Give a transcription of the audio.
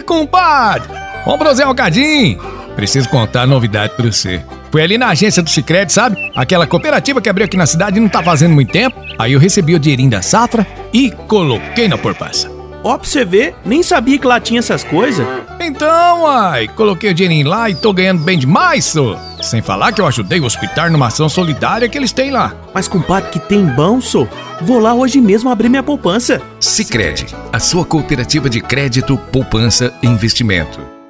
compadre? Vamos pro Zé Alcadim. Preciso contar a novidade pra você. Fui ali na agência do Cicred, sabe? Aquela cooperativa que abriu aqui na cidade e não tá fazendo muito tempo. Aí eu recebi o dinheirinho da safra e coloquei na poupança. Ó, pra você ver, nem sabia que lá tinha essas coisas. Então, ai, coloquei o dinheirinho lá e tô ganhando bem demais, só. Sem falar que eu ajudei o hospital numa ação solidária que eles têm lá. Mas compadre, que tem bom, só. Vou lá hoje mesmo abrir minha poupança. Sicredi, a sua cooperativa de crédito, poupança e investimento.